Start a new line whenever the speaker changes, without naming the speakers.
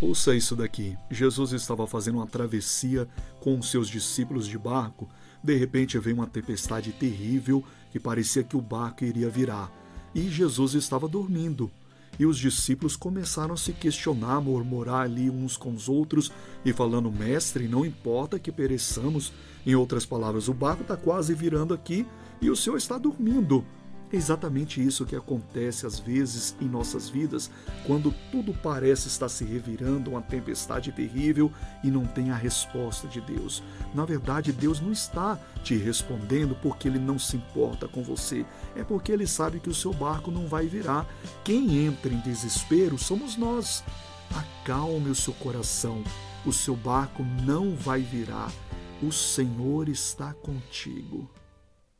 Ouça isso daqui. Jesus estava fazendo uma travessia com os seus discípulos de barco. De repente veio uma tempestade terrível que parecia que o barco iria virar. E Jesus estava dormindo. E os discípulos começaram a se questionar, murmurar ali uns com os outros e falando: Mestre, não importa que pereçamos. Em outras palavras, o barco está quase virando aqui e o Senhor está dormindo. É exatamente isso que acontece às vezes em nossas vidas, quando tudo parece estar se revirando, uma tempestade terrível e não tem a resposta de Deus. Na verdade, Deus não está te respondendo porque ele não se importa com você, é porque ele sabe que o seu barco não vai virar. Quem entra em desespero somos nós. Acalme o seu coração, o seu barco não vai virar. O Senhor está contigo.